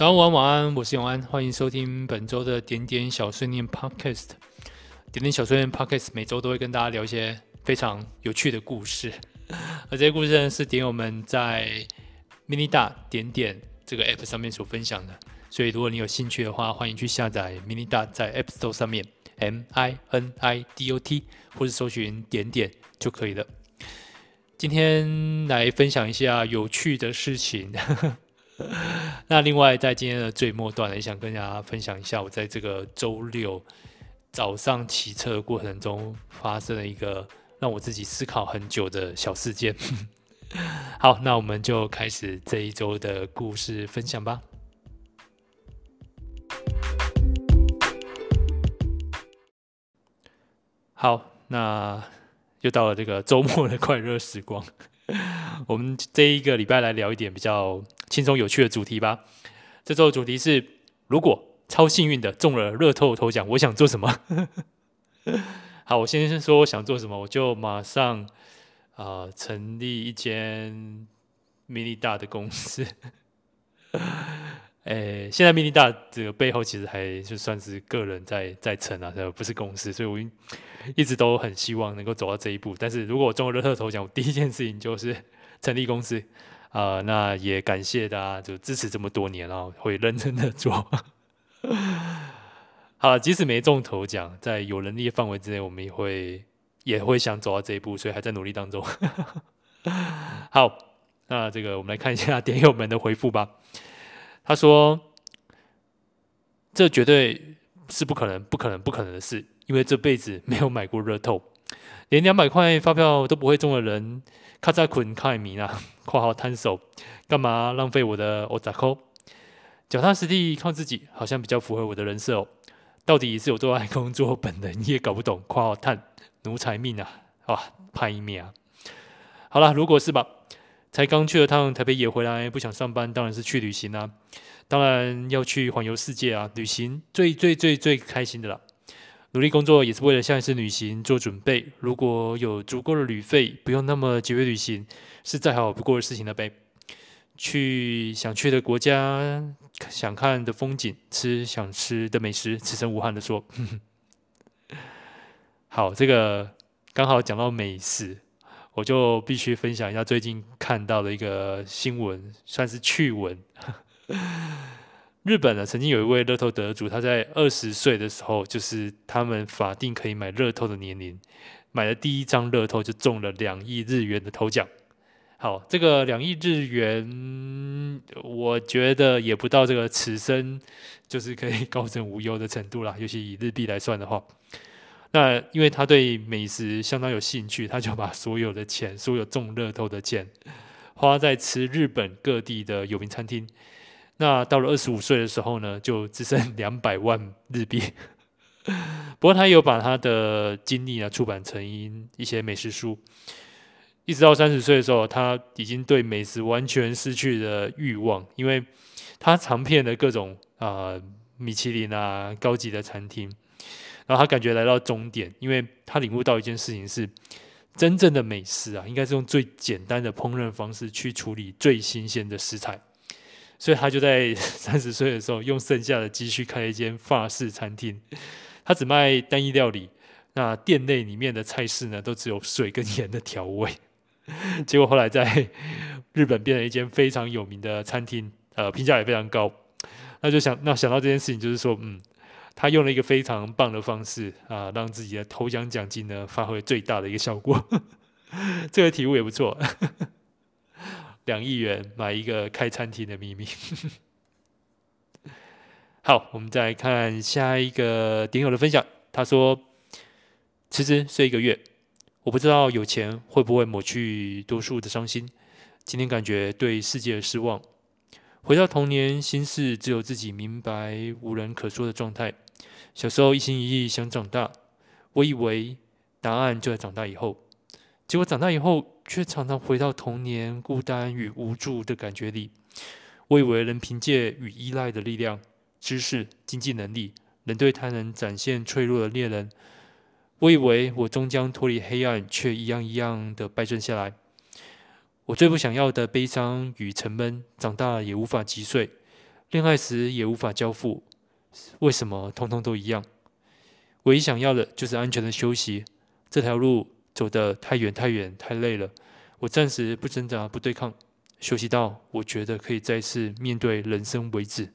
早安，晚安，晚安，我是永安，欢迎收听本周的点点小碎念 Podcast。点点小碎念 Podcast 每周都会跟大家聊一些非常有趣的故事，而这些故事呢是点友们在 Mini 大点点这个 App 上面所分享的。所以如果你有兴趣的话，欢迎去下载 Mini 大在 App Store 上面 M I N I D O T 或者搜寻点点就可以了。今天来分享一下有趣的事情。那另外，在今天的最末段，也想跟大家分享一下我在这个周六早上骑车的过程中发生了一个让我自己思考很久的小事件。好，那我们就开始这一周的故事分享吧。好，那又到了这个周末的快乐时光。我们这一个礼拜来聊一点比较轻松有趣的主题吧。这周的主题是：如果超幸运的中了乐透头奖，我想做什么？好，我先说我想做什么，我就马上啊、成立一间 Mini 大的公司。诶，现在 Mini 大这个背后其实还就算是个人在在撑啊，不是公司，所以我一直都很希望能够走到这一步。但是如果我中了乐透头奖，我第一件事情就是成立公司啊、那也感谢大家就支持这么多年啊，会认真的做。好，即使没中头奖，在有能力的范围之内，我们也会也会想走到这一步，所以还在努力当中。好，那这个我们来看一下 点友们的回复吧。他说：“这绝对是不可能、不可能、不可能的事，因为这辈子没有买过热透，连两百块发票都不会中的人，卡在捆卡米啊，括号摊手，干嘛浪费我的欧扎扣？脚踏实地靠自己，好像比较符合我的人设哦。到底是有多爱工作，本人也搞不懂。括号叹奴才命啊，哇，拍命啊！好了，如果是吧。”才刚去了趟台北也回来，不想上班，当然是去旅行啊！当然要去环游世界啊！旅行最最最最开心的啦。努力工作也是为了下一次旅行做准备。如果有足够的旅费，不用那么节约旅行，是再好不过的事情了呗。去想去的国家，想看的风景，吃想吃的美食，此生无憾的说。好，这个刚好讲到美食。我就必须分享一下最近看到的一个新闻，算是趣闻。日本呢，曾经有一位乐透得主，他在二十岁的时候，就是他们法定可以买乐透的年龄，买了第一张乐透就中了两亿日元的头奖。好，这个两亿日元，我觉得也不到这个此生就是可以 高枕无忧的程度啦，尤其以日币来算的话。那因为他对美食相当有兴趣，他就把所有的钱，所有中乐透的钱，花在吃日本各地的有名餐厅。那到了二十五岁的时候呢，就只剩两百万日币。不过他有把他的经历呢出版成一些美食书。一直到三十岁的时候，他已经对美食完全失去了欲望，因为他尝遍了各种啊、呃、米其林啊高级的餐厅。然后他感觉来到终点，因为他领悟到一件事情是，真正的美食啊，应该是用最简单的烹饪方式去处理最新鲜的食材。所以他就在 三十岁的时候，用剩下的积蓄开了一间法式餐厅。他只卖单一料理，那店内里面的菜式呢，都只有水跟盐的调味。结果后来在日本变成一间非常有名的餐厅，呃，评价也非常高。那就想，那想到这件事情，就是说，嗯。他用了一个非常棒的方式啊，让自己的头奖奖金呢发挥最大的一个效果。这个题目也不错，两亿元买一个开餐厅的秘密。好，我们再来看下一个点友的分享。他说：“辞职睡一个月，我不知道有钱会不会抹去多数的伤心。今天感觉对世界的失望，回到童年，心事只有自己明白，无人可说的状态。”小时候一心一意想长大，我以为答案就在长大以后，结果长大以后却常常回到童年孤单与无助的感觉里。我以为能凭借与依赖的力量、知识、经济能力，能对他人展现脆弱的猎人。我以为我终将脱离黑暗，却一样一样的败阵下来。我最不想要的悲伤与沉闷，长大了也无法击碎。恋爱时也无法交付，为什么通通都一样？唯一想要的就是安全的休息。这条路走得太远太远太累了，我暂时不挣扎不对抗，休息到我觉得可以再次面对人生为止。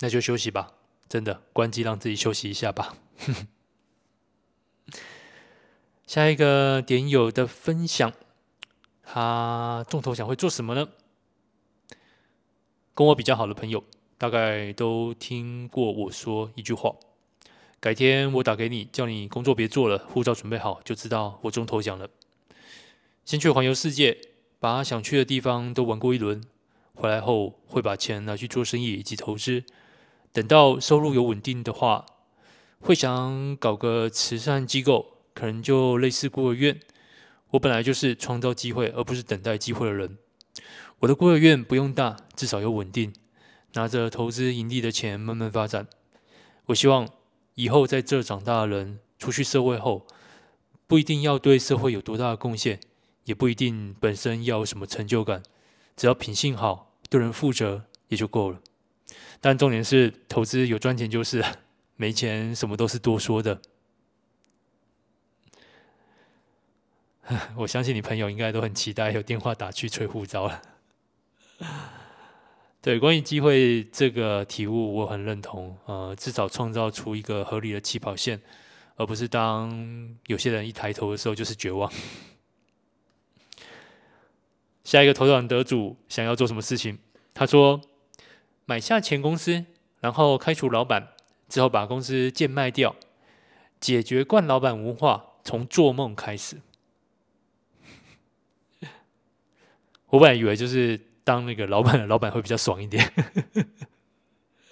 那就休息吧，真的关机让自己休息一下吧。下一个点友的分享，他中头奖会做什么呢？跟我比较好的朋友，大概都听过我说一句话：改天我打给你，叫你工作别做了，护照准备好，就知道我中头奖了。先去环游世界，把想去的地方都玩过一轮，回来后会把钱拿去做生意以及投资。等到收入有稳定的话，会想搞个慈善机构，可能就类似孤儿院。我本来就是创造机会，而不是等待机会的人。我的孤儿院不用大，至少有稳定，拿着投资盈利的钱慢慢发展。我希望以后在这长大的人，出去社会后，不一定要对社会有多大的贡献，也不一定本身要有什么成就感，只要品性好，对人负责也就够了。但重点是，投资有赚钱就是，没钱什么都是多说的。我相信你朋友应该都很期待有电话打去催护照了。对，关于机会这个体悟，我很认同。呃，至少创造出一个合理的起跑线，而不是当有些人一抬头的时候就是绝望。下一个头奖得主想要做什么事情？他说。买下前公司，然后开除老板，之后把公司贱卖掉，解决惯老板文化，从做梦开始。我本来以为就是当那个老板的老板会比较爽一点。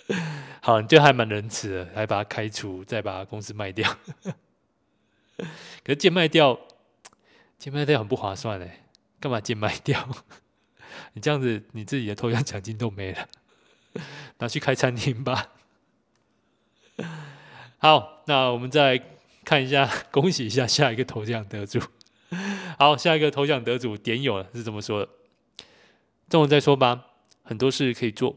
好，你这还蛮仁慈的，还把他开除，再把公司卖掉。可是贱卖掉，贱卖掉很不划算嘞，干嘛贱卖掉？你这样子，你自己的头奖奖金都没了。拿去开餐厅吧。好，那我们再看一下，恭喜一下下一个头奖得主。好，下一个头奖得主点友了，是怎么说的？中了再说吧，很多事可以做，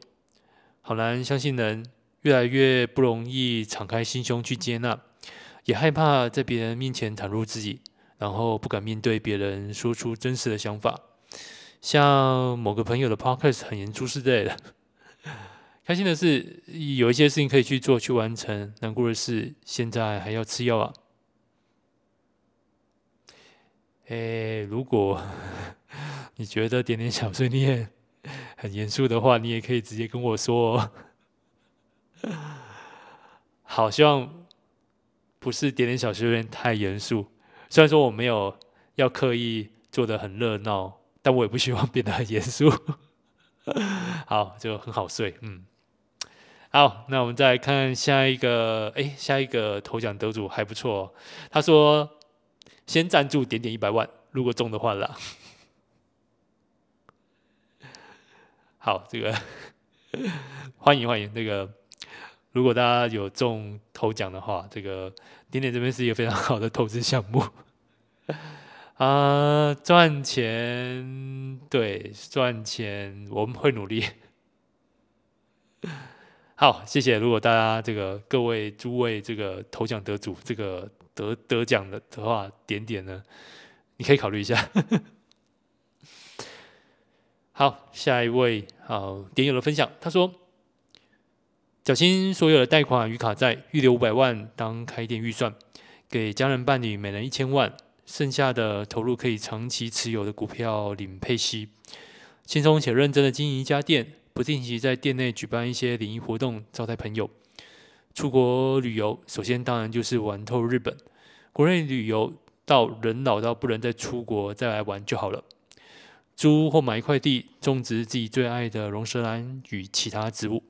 好难相信人，越来越不容易敞开心胸去接纳，也害怕在别人面前袒露自己，然后不敢面对别人说出真实的想法。像某个朋友的 podcast 很严肃之类的。开心的是，有一些事情可以去做、去完成；难过的是，现在还要吃药啊。哎，如果 你觉得点点小碎念很严肃的话，你也可以直接跟我说。好，希望不是点点小碎念太严肃。虽然说我没有要刻意做的很热闹，但我也不希望变得很严肃。好，就很好睡，嗯。好，那我们再来看下一个，哎，下一个头奖得主还不错。他说：“先赞助点点一百万，如果中的话啦。”好，这个欢迎欢迎。那个如果大家有中头奖的话，这个点点这边是一个非常好的投资项目啊，赚钱，对，赚钱，我们会努力。好，谢谢。如果大家这个各位诸位这个头奖得主，这个得得奖的的话，点点呢，你可以考虑一下。好，下一位好点友的分享，他说：缴清所有的贷款与卡债，预留五百万当开店预算，给家人伴侣每人一千万，剩下的投入可以长期持有的股票领配息，轻松且认真的经营一家店。不定期在店内举办一些联谊活动，招待朋友。出国旅游，首先当然就是玩透日本。国内旅游到人老到不能再出国再来玩就好了。租或买一块地，种植自己最爱的龙舌兰与其他植物。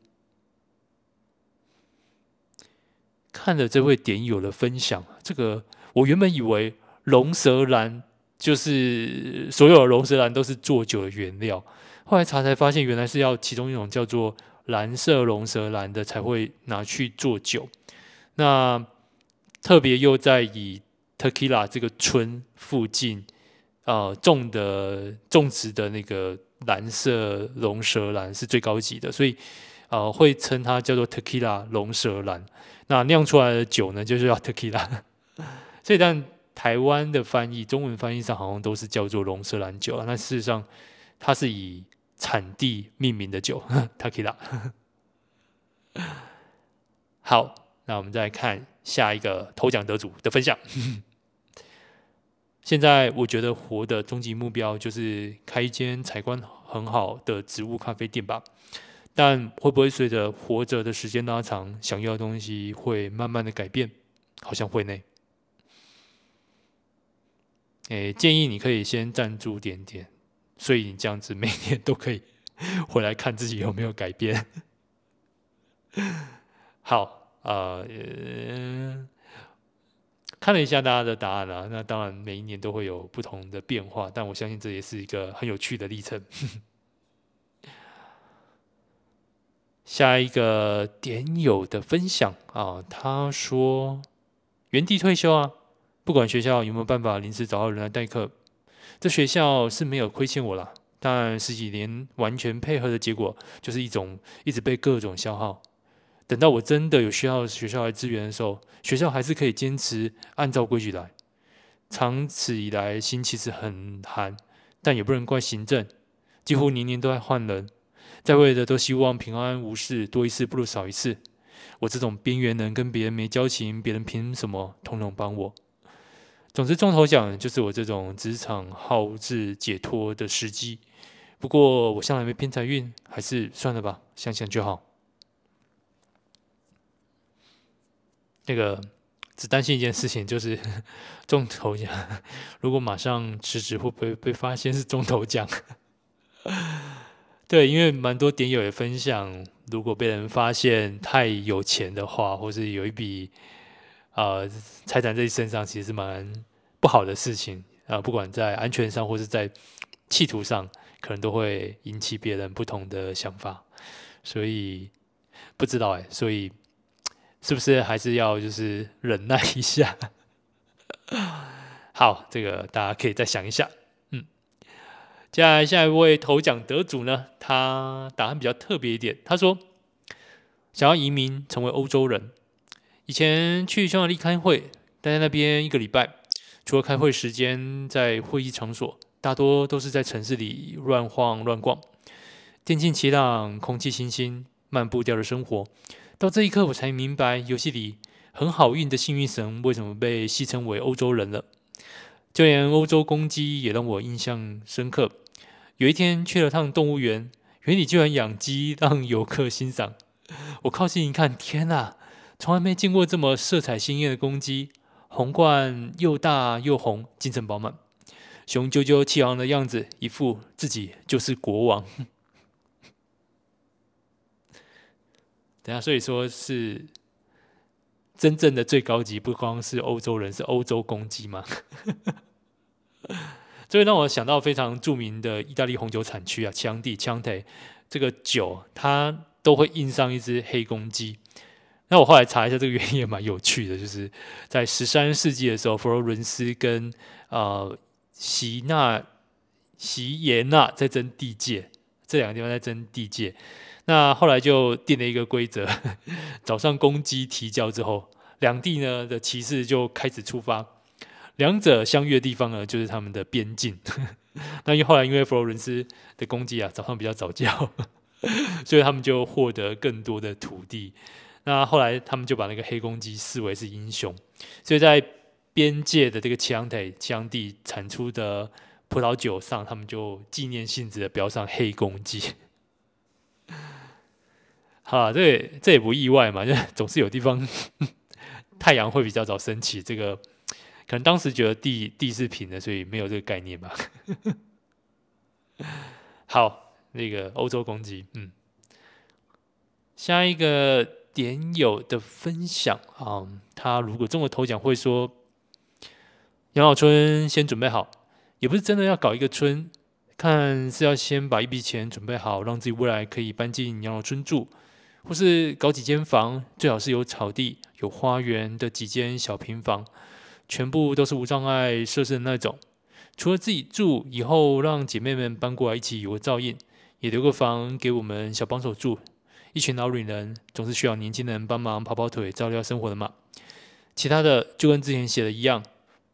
看了这位点友的分享，这个我原本以为龙舌兰就是所有的龙舌兰都是做酒的原料。后来查才发现，原来是要其中一种叫做蓝色龙舌兰的才会拿去做酒。那特别又在以 Tequila 这个村附近、呃、种的种植的那个蓝色龙舌兰是最高级的，所以呃会称它叫做 Tequila 龙舌兰。那酿出来的酒呢，就是要 Tequila。所以但台湾的翻译，中文翻译上好像都是叫做龙舌兰酒啊。那事实上它是以产地命名的酒 Tequila。好，那我们再来看下一个头奖得主的分享。现在我觉得活的终极目标就是开一间采光很好的植物咖啡店吧，但会不会随着活着的时间拉长，想要的东西会慢慢的改变？好像会呢。诶，建议你可以先赞助点点，所以你这样子每年都可以 回来看自己有没有改变。好，呃。看了一下大家的答案啊，那当然每一年都会有不同的变化，但我相信这也是一个很有趣的历程。下一个点友的分享啊，他说原地退休啊，不管学校有没有办法临时找到人来代课，这学校是没有亏欠我了，但十几年完全配合的结果，就是一种一直被各种消耗。等到我真的有需要学校来支援的时候，学校还是可以坚持按照规矩来。长此以来，心其实很寒，但也不能怪行政，几乎年年都在换人，在位的都希望平安无事，多一事不如少一事。我这种边缘人跟别人没交情，别人凭什么通通帮我？总之，中头奖就是我这种职场好志解脱的时机。不过我向来没偏财运，还是算了吧，想想就好。那个只担心一件事情，就是 中头奖，如果马上辞职，会不会被发现是中头奖？对，因为蛮多点友也分享，如果被人发现太有钱的话，或是有一笔呃财产在身上，其实是蛮不好的事情啊、不管在安全上，或是在企图上，可能都会引起别人不同的想法。所以不知道哎，所以。是不是还是要就是忍耐一下？好，这个大家可以再想一下。嗯，接下来下一位头奖得主呢，他答案比较特别一点。他说想要移民成为欧洲人。以前去匈牙利开会，待在那边一个礼拜，除了开会时间在会议场所，大多都是在城市里乱晃乱逛，天清气朗，空气清新，慢步调的生活。到这一刻，我才明白游戏里很好运的幸运神为什么被戏称为欧洲人了。就连欧洲公鸡也让我印象深刻。有一天去了趟动物园，园里居然养鸡让游客欣赏。我靠近一看，天哪，从来没见过这么色彩鲜艳的公鸡，红冠又大又红，精神饱满，雄赳赳气昂的样子，一副自己就是国王。等下，所以说是真正的最高级，不光是欧洲人，是欧洲公鸡吗？这会让我想到非常著名的意大利红酒产区啊，强地强特这个酒，它都会印上一只黑公鸡。那我后来查一下，这个原因也蛮有趣的，就是在十三世纪的时候，佛罗伦斯跟呃锡纳锡耶纳在争地界，这两个地方在争地界。那后来就定了一个规则，早上公鸡啼叫之后，两地呢的骑士就开始出发，两者相遇的地方呢就是他们的边境。那因为后来因为佛罗伦斯的公鸡啊早上比较早叫，所以他们就获得更多的土地。那后来他们就把那个黑公鸡视为是英雄，所以在边界的这个强特强地产出的葡萄酒上，他们就纪念性质的标上黑公鸡。好，这也这也不意外嘛，就 总是有地方太阳会比较早升起。这个可能当时觉得地地是平的，所以没有这个概念吧。好，那个欧洲公鸡，嗯，下一个点友的分享啊，他如果中了头奖会说，养老村先准备好，也不是真的要搞一个村，看是要先把一笔钱准备好，让自己未来可以搬进养老村住。或是搞几间房，最好是有草地、有花园的几间小平房，全部都是无障碍设施的那种。除了自己住，以后让姐妹们搬过来一起有个照应，也留个房给我们小帮手住。一群老女人总是需要年轻人帮忙跑跑腿、照料生活的嘛。其他的就跟之前写的一样，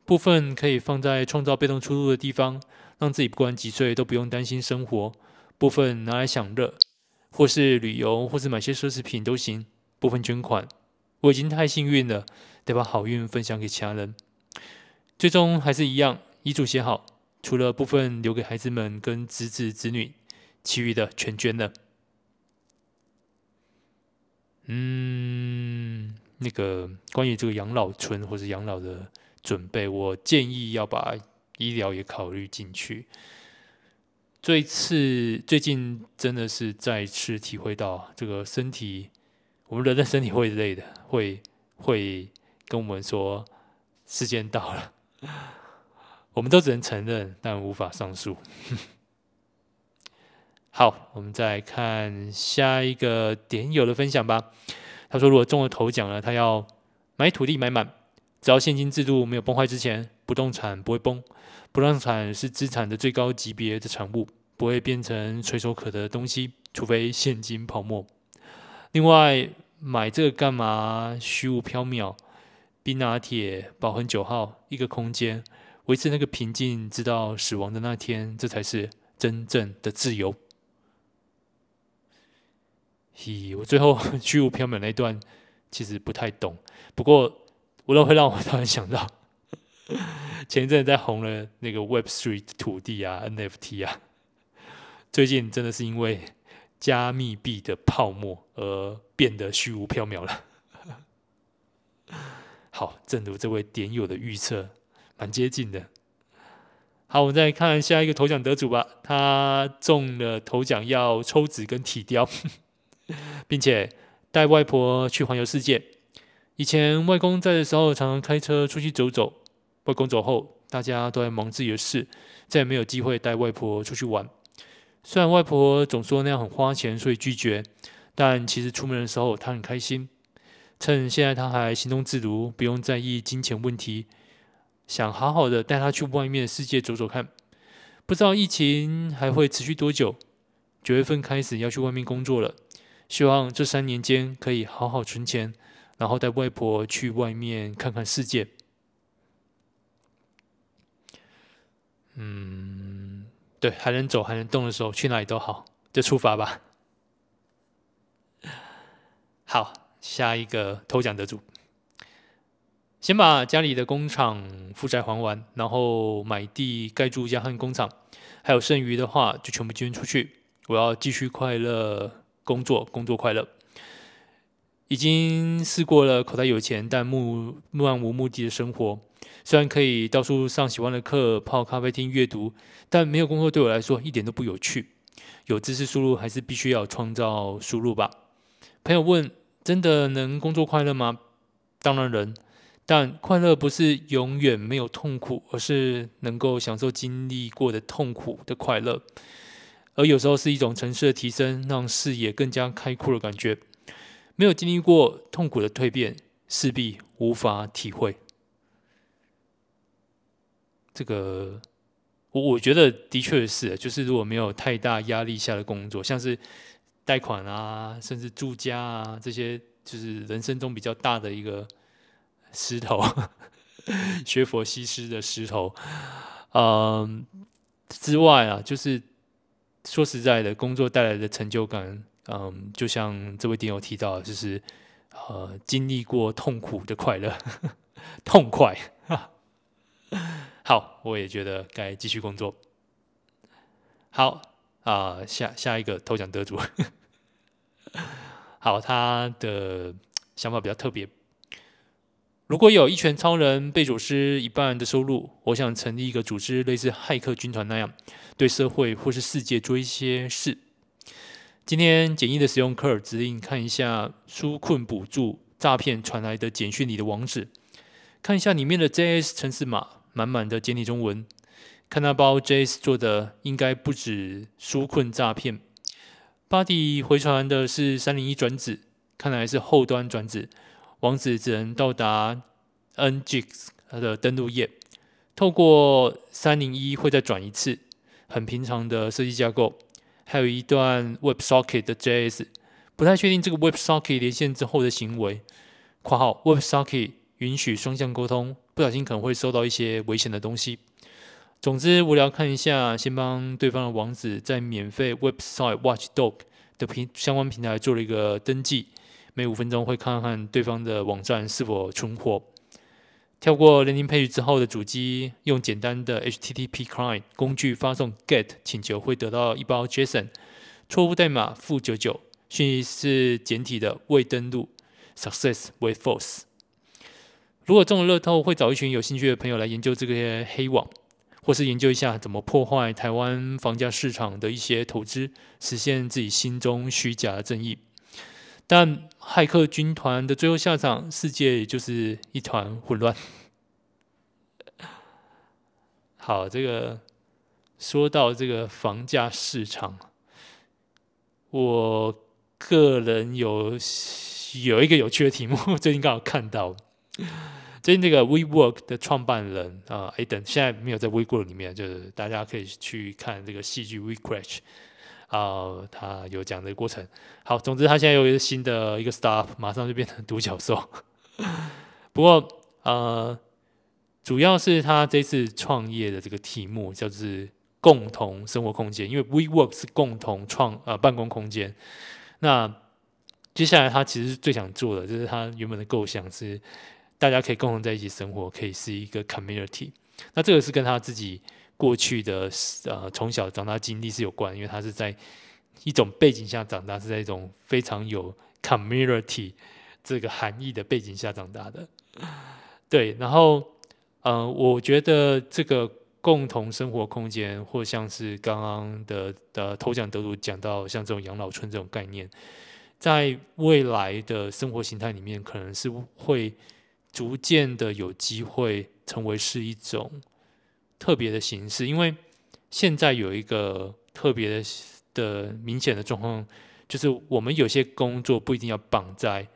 部分可以放在创造被动出路的地方，让自己不管几岁都不用担心生活；部分拿来享乐，或是旅游，或是买些奢侈品都行；部分捐款。我已经太幸运了，得把好运分享给其他人。最终还是一样，遗嘱写好，除了部分留给孩子们跟侄子侄女，其余的全捐了。嗯，那个关于这个养老村或者养老的准备，我建议要把医疗也考虑进去。这一次最近真的是再次体会到，这个身体，我们人的身体会累的，会会跟我们说时间到了，我们都只能承认，但无法上诉。好，我们再看下一个点友的分享吧。他说：“如果中了头奖了，他要买土地买满，只要现金制度没有崩坏之前，不动产不会崩。不动产是资产的最高级别的产物，不会变成垂手可得的东西，除非现金泡沫。另外，买这个干嘛？虚无缥缈，冰拿铁、宝恒九号，一个空间，维持那个平静，直到死亡的那天，这才是真正的自由。”我最后虚无缥缈那段其实不太懂，不过我都会让我突然想到，前一阵在红了那个 Web Three 土地啊，NFT 啊，最近真的是因为加密币的泡沫而变得虚无缥缈了。好，正如这位点友的预测，蛮接近的。好，我们再看下一个头奖得主吧，他中了头奖要抽纸跟体雕。并且带外婆去环游世界。以前外公在的时候，常常开车出去走走。外公走后，大家都在忙自己的事，再也没有机会带外婆出去玩。虽然外婆总说那样很花钱，所以拒绝，但其实出门的时候她很开心。趁现在她还行动自如，不用在意金钱问题，想好好的带她去外面的世界走走看。不知道疫情还会持续多久？九月份开始要去外面工作了。希望这三年间可以好好存钱，然后带外婆去外面看看世界。嗯，对，还能走还能动的时候，去哪里都好，就出发吧。好，下一个头奖得主，先把家里的工厂负债还完，然后买地盖住家和工厂，还有剩余的话就全部捐出去。我要继续快乐。工作，工作快乐。已经试过了口袋有钱但目漫无目的的生活。虽然可以到处上喜欢的课、泡咖啡厅阅读，但没有工作对我来说一点都不有趣。有知识输入还是必须要创造输入吧。朋友问：真的能工作快乐吗？当然能，但快乐不是永远没有痛苦，而是能够享受经历过的痛苦的快乐。而有时候是一种层次的提升，让视野更加开阔的感觉。没有经历过痛苦的蜕变，势必无法体会。这个，我我觉得的确是，就是如果没有太大压力下的工作，像是贷款啊，甚至住家啊，这些就是人生中比较大的一个石头，学佛西施的石头。嗯，之外啊，就是。说实在的，工作带来的成就感，嗯，就像这位点友提到，就是呃，经历过痛苦的快乐，痛快。好，我也觉得该继续工作。好啊，下下一个头奖得主，好，他的想法比较特别。如果有一拳超人贝佐斯一半的收入，我想成立一个组织，类似骇客军团那样，对社会或是世界做一些事。今天简易的使用科尔指令，看一下纾困补助诈骗传来的简讯里的网址，看一下里面的 JS 程式码，满满的简体中文。看那包 JS 做的，应该不止纾困诈骗。body 回传的是三零一转址，看来是后端转址。网址只能到达 NGIS 的登录页，透过三零一会再转一次，很平常的设计架构，还有一段 WebSocket 的 JS，不太确定这个 WebSocket 连线之后的行为。括号 WebSocket 允许双向沟通，不小心可能会收到一些危险的东西。总之无聊看一下，先帮对方的网址在免费 Website Watchdog 的平相关平台做了一个登记，每五分钟会看看对方的网站是否存活。跳过 landing page 之后的主机，用简单的 HTTP client 工具发送 GET 请求，会得到一包 JSON，错误代码负九九，讯息是简体的，未登录，success 为 false。如果中了乐透，会找一群有兴趣的朋友来研究这个黑网，或是研究一下怎么破坏台湾房价市场的一些投资，实现自己心中虚假的正义。但骇客军团的最后下场，世界也就是一团混乱。好，这个说到这个房价市场，我个人有有一个有趣的题目，最近刚好看到，最近这个 WeWork 的创办人啊，Adam 现在没有在 WeWork 里面，就是大家可以去看这个戏剧 WeCrash。啊、他有讲这个过程。好，总之他现在有一个新的一个 staff，马上就变成独角兽。不过，呃，主要是他这次创业的这个题目叫做“共同生活空间”，因为 WeWork 是共同创呃办公空间。那接下来他其实最想做的，就是他原本的构想是大家可以共同在一起生活，可以是一个 community。那这个是跟他自己。过去的呃，从小长大经历是有关，因为他是在一种背景下长大，是在一种非常有 community 这个含义的背景下长大的。对，然后呃，我觉得这个共同生活空间，或像是刚刚的的头奖得主讲到，像这种养老村这种概念，在未来的生活形态里面，可能是会逐渐的有机会成为是一种。特别的形式，因为现在有一个特别的的明显的状况，就是我们有些工作不一定要绑在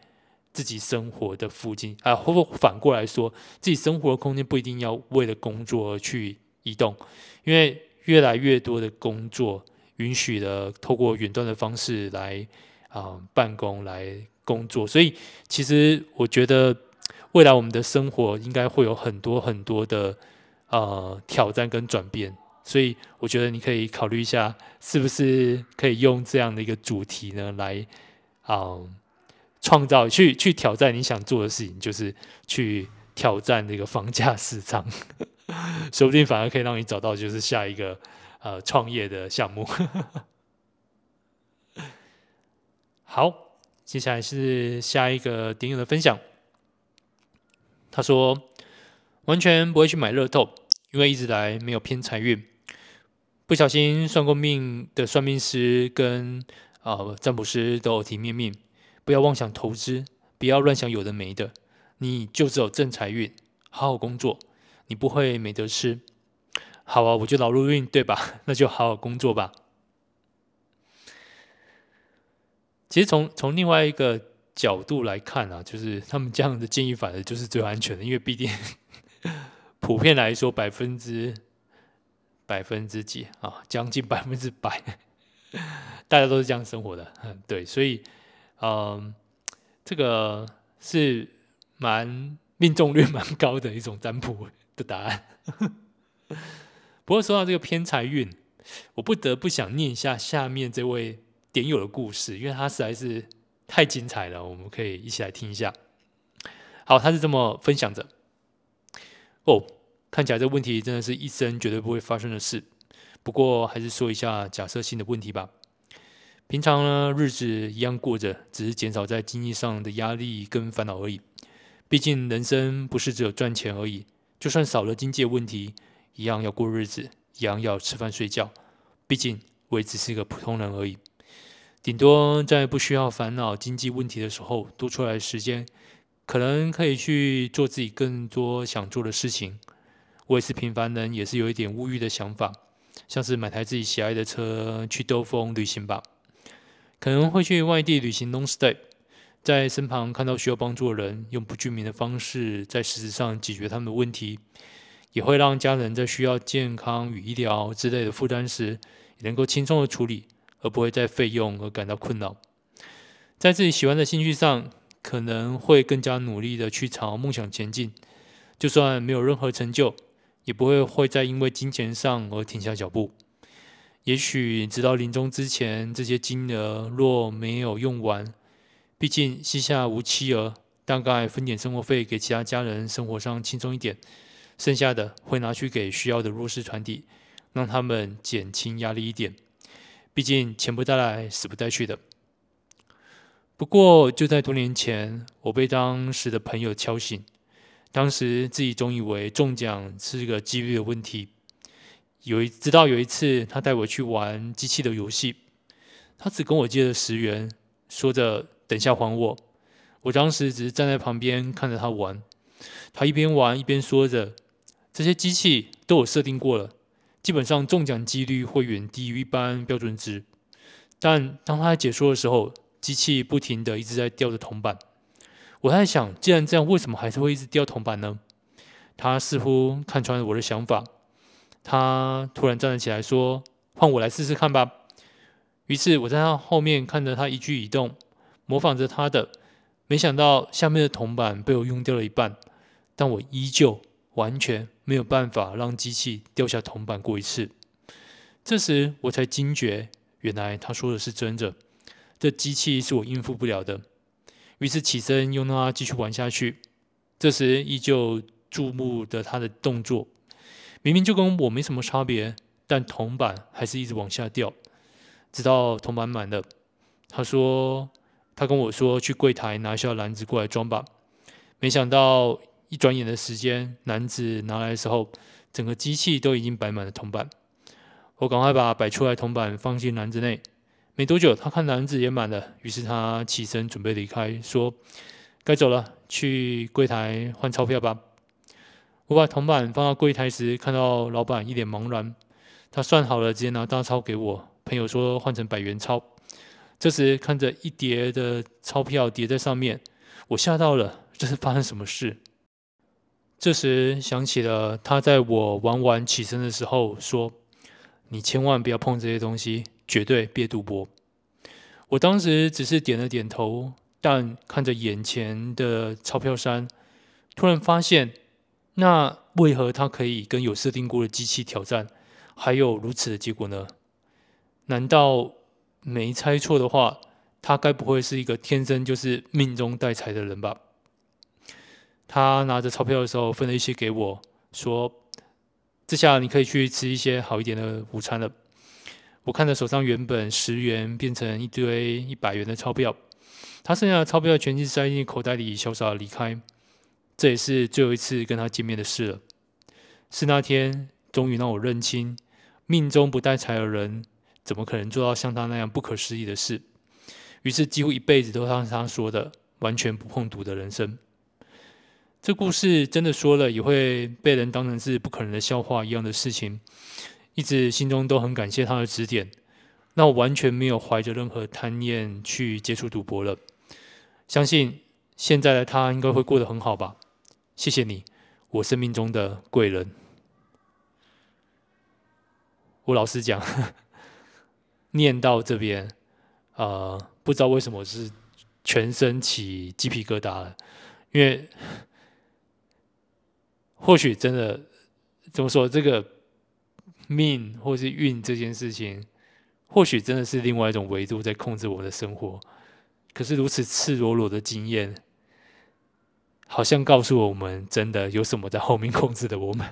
自己生活的附近啊，或反过来说，自己生活的空间不一定要为了工作而去移动，因为越来越多的工作允许了透过远端的方式来啊、办公来工作，所以其实我觉得未来我们的生活应该会有很多很多的。呃，挑战跟转变，所以我觉得你可以考虑一下，是不是可以用这样的一个主题呢，来啊、呃、创造去去挑战你想做的事情，就是去挑战这个房价市场，说不定反而可以让你找到就是下一个呃创业的项目。好，接下来是下一个点友的分享，他说完全不会去买乐透。因为一直来没有偏财运，不小心算过命的算命师跟啊、呃、占卜师都有提面命，不要妄想投资，不要乱想有的没的，你就只有正财运，好好工作，你不会没得吃。好啊，我就劳碌运对吧？那就好好工作吧。其实从从另外一个角度来看啊，就是他们这样的建议反而就是最安全的，因为毕竟。普遍来说，百分之百分之几啊，将近百分之百，大家都是这样生活的。对，所以，嗯，这个是蛮命中率蛮高的一种占卜的答案。不过说到这个偏财运，我不得不想念一下下面这位点友的故事，因为他实在是太精彩了，我们可以一起来听一下。好，他是这么分享着。哦，看起来这问题真的是一生绝对不会发生的事。不过还是说一下假设性的问题吧。平常呢，日子一样过着，只是减少在经济上的压力跟烦恼而已。毕竟人生不是只有赚钱而已，就算少了经济问题，一样要过日子，一样要吃饭睡觉。毕竟我也只是一个普通人而已。顶多在不需要烦恼经济问题的时候，多出来时间。可能可以去做自己更多想做的事情。我也是平凡人，也是有一点物欲的想法，像是买台自己喜爱的车去兜风旅行吧。可能会去外地旅行 long stay，在身旁看到需要帮助的人，用不具名的方式在实质上解决他们的问题。也会让家人在需要健康与医疗之类的负担时，也能够轻松的处理，而不会在费用而感到困扰。在自己喜欢的兴趣上，可能会更加努力的去朝梦想前进，就算没有任何成就，也不会会再因为金钱上而停下脚步。也许直到临终之前，这些金额若没有用完，毕竟膝下无妻儿，大概分点生活费给其他家人，生活上轻松一点，剩下的会拿去给需要的弱势团体，让他们减轻压力一点。毕竟钱不带来，死不带去的。不过就在多年前，我被当时的朋友敲醒，当时自己总以为中奖是个几率的问题。有一直到有一次，他带我去玩机器的游戏，他只跟我借了十元，说着等下还我。我当时只是站在旁边看着他玩，他一边玩一边说着：“这些机器都有设定过了，基本上中奖几率会远低于一般标准值。”但当他解说的时候，机器不停地一直在掉着铜板。我在想，既然这样，为什么还是会一直掉铜板呢？他似乎看穿了我的想法。他突然站了起来，说：“换我来试试看吧。”于是我在他后面看着他一举一动，模仿着他的。没想到下面的铜板被我用掉了一半，但我依旧完全没有办法让机器掉下铜板过一次。这时我才惊觉，原来他说的是真的，这机器是我应付不了的。于是起身又让他继续玩下去。这时依旧注目的他的动作。明明就跟我没什么差别，但铜板还是一直往下掉，直到铜板满了。他说：“他跟我说去柜台拿一下篮子过来装吧。”没想到一转眼的时间，篮子拿来的时候，整个机器都已经摆满了铜板。我赶快把摆出来铜板放进篮子内。没多久，他看篮子也满了，于是他起身准备离开，说：“该走了，去柜台换钞票吧。”我把铜板放到柜台时，看到老板一脸茫然。他算好了，直接拿大钞给我。朋友说换成百元钞。这时看着一叠的钞票叠在上面，我吓到了。这是发生什么事？这时想起了他在我玩完起身的时候说：“你千万不要碰这些东西，绝对别赌博。”我当时只是点了点头，但看着眼前的钞票山，突然发现。那为何他可以跟有设定过的机器挑战，还有如此的结果呢？难道没猜错的话，他该不会是一个天生就是命中带财的人吧？他拿着钞票的时候分了一些给我，说：“这下你可以去吃一些好一点的午餐了。”我看着手上原本十元变成一堆一百元的钞票，他剩下的钞票全部塞进口袋里，潇洒离开。这也是最后一次跟他见面的事了。是那天，终于让我认清，命中不带财的人，怎么可能做到像他那样不可思议的事？于是，几乎一辈子都像他说的，完全不碰赌的人生。这故事真的说了，也会被人当成是不可能的笑话一样的事情。一直心中都很感谢他的指点，那我完全没有怀着任何贪念去接触赌博了。相信现在的他应该会过得很好吧。谢谢你，我生命中的贵人。我老实讲，念到这边，呃，不知道为什么是全身起鸡皮疙瘩了，因为 或许真的怎么说，这个命或是运这件事情，或许真的是另外一种维度在控制我的生活。可是如此赤裸裸的经验。好像告诉我们，真的有什么在后面控制着我们。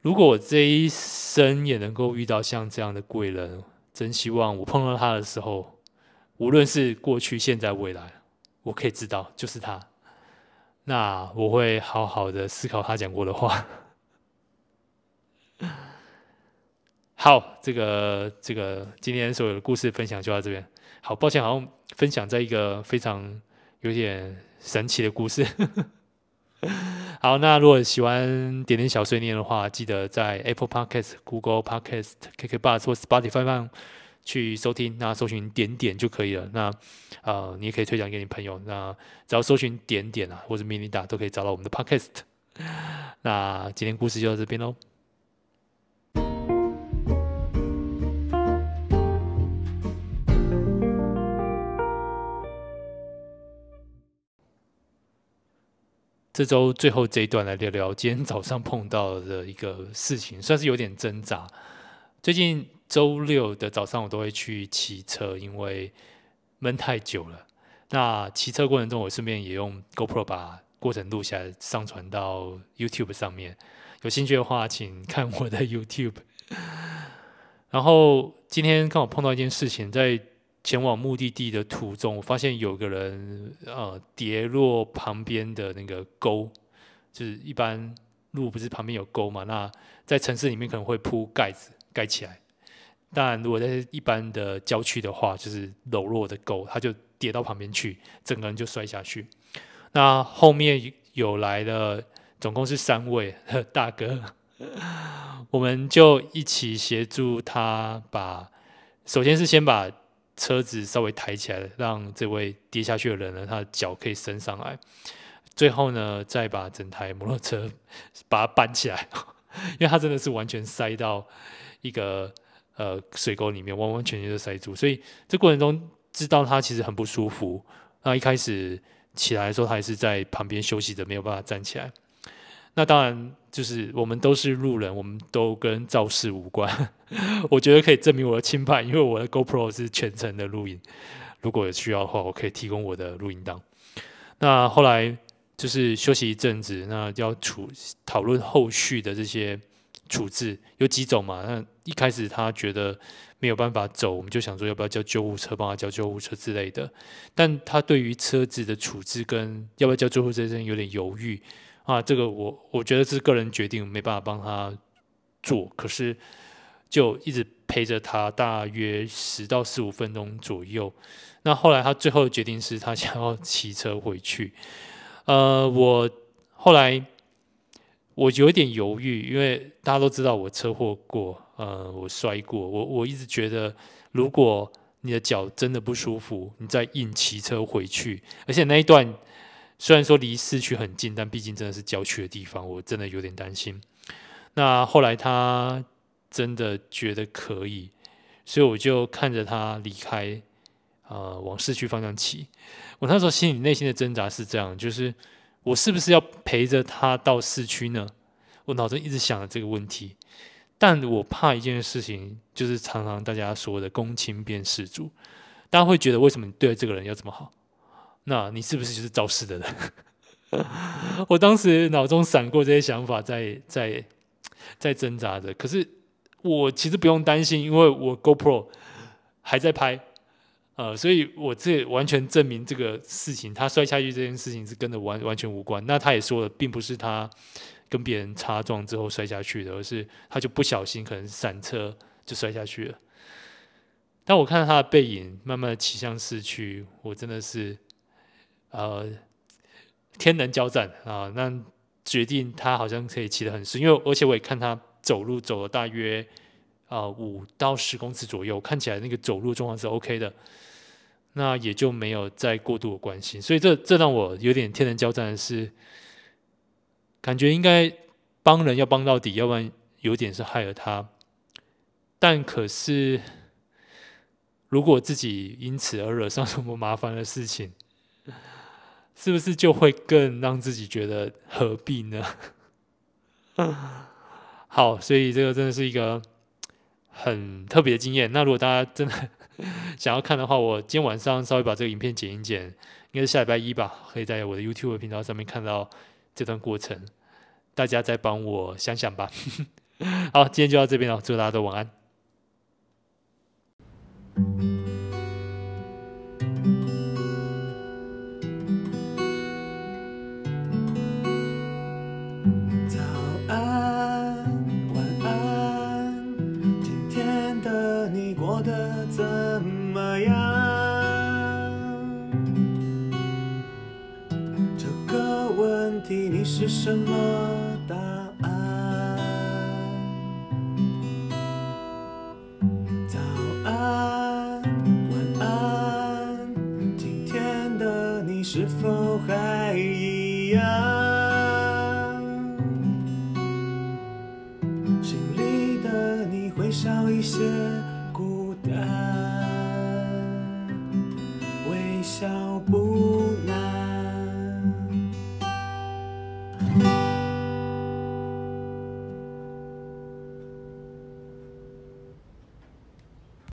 如果我这一生也能够遇到像这样的贵人，真希望我碰到他的时候，无论是过去、现在、未来，我可以知道就是他。那我会好好的思考他讲过的话。好，这个这个今天所有的故事分享就到这边。好，抱歉，好像分享在一个非常有点神奇的故事。好，那如果喜欢点点小碎念的话，记得在 Apple Podcast、Google Podcast、KKBOX 或 Spotify 上去收听，那搜寻点点就可以了。那呃，你也可以推荐给你朋友。那只要搜寻点点啊，或者 Minida 都可以找到我们的 Podcast。那今天故事就到这边喽。这周最后这一段来聊聊今天早上碰到的一个事情，算是有点挣扎。最近周六的早上我都会去骑车，因为闷太久了。那骑车过程中，我顺便也用 GoPro 把过程录下来，上传到 YouTube 上面。有兴趣的话，请看我的 YouTube。然后今天刚好碰到一件事情，在。前往目的地的途中，我发现有个人呃跌落旁边的那个沟，就是一般路不是旁边有沟嘛？那在城市里面可能会铺盖子盖起来，但如果在一般的郊区的话，就是柔弱的沟，他就跌到旁边去，整个人就摔下去。那后面有来的总共是三位 大哥，我们就一起协助他把，首先是先把。车子稍微抬起来，让这位跌下去的人呢，他的脚可以伸上来。最后呢，再把整台摩托车把它搬起来，因为他真的是完全塞到一个呃水沟里面，完完全全的塞住。所以这过程中知道他其实很不舒服。那一开始起来的时候，他还是在旁边休息着，没有办法站起来。那当然，就是我们都是路人，我们都跟肇事无关。我觉得可以证明我的清白，因为我的 GoPro 是全程的录影。如果有需要的话，我可以提供我的录音档。那后来就是休息一阵子，那要处讨论后续的这些处置，有几种嘛？那一开始他觉得没有办法走，我们就想说要不要叫救护车，帮他叫救护车之类的。但他对于车子的处置跟要不要叫救护车，有点犹豫。啊，这个我我觉得是个人决定，没办法帮他做。可是就一直陪着他，大约十到十五分钟左右。那后来他最后的决定是他想要骑车回去。呃，我后来我有一点犹豫，因为大家都知道我车祸过，呃，我摔过。我我一直觉得，如果你的脚真的不舒服，你再硬骑车回去，而且那一段。虽然说离市区很近，但毕竟真的是郊区的地方，我真的有点担心。那后来他真的觉得可以，所以我就看着他离开，呃，往市区方向骑。我那时候心里内心的挣扎是这样，就是我是不是要陪着他到市区呢？我脑中一直想着这个问题，但我怕一件事情，就是常常大家说的“公亲变事主”，大家会觉得为什么你对这个人要这么好？那你是不是就是肇事的人？我当时脑中闪过这些想法在，在在挣扎着。可是我其实不用担心，因为我 GoPro 还在拍，呃，所以我这完全证明这个事情，他摔下去这件事情是跟着完完全无关。那他也说了，并不是他跟别人擦撞之后摔下去的，而是他就不小心可能闪车就摔下去了。当我看到他的背影慢慢的骑向市区，我真的是。呃，天人交战啊！那决定他好像可以骑得很顺，因为而且我也看他走路走了大约啊五到十公尺左右，看起来那个走路状况是 OK 的，那也就没有再过度的关心。所以这这让我有点天人交战的是，感觉应该帮人要帮到底，要不然有点是害了他。但可是如果自己因此而惹上什么麻烦的事情，是不是就会更让自己觉得何必呢？好，所以这个真的是一个很特别的经验。那如果大家真的想要看的话，我今天晚上稍微把这个影片剪一剪，应该是下礼拜一吧，可以在我的 YouTube 频道上面看到这段过程。大家再帮我想想吧。好，今天就到这边了，祝大家都晚安。是什么。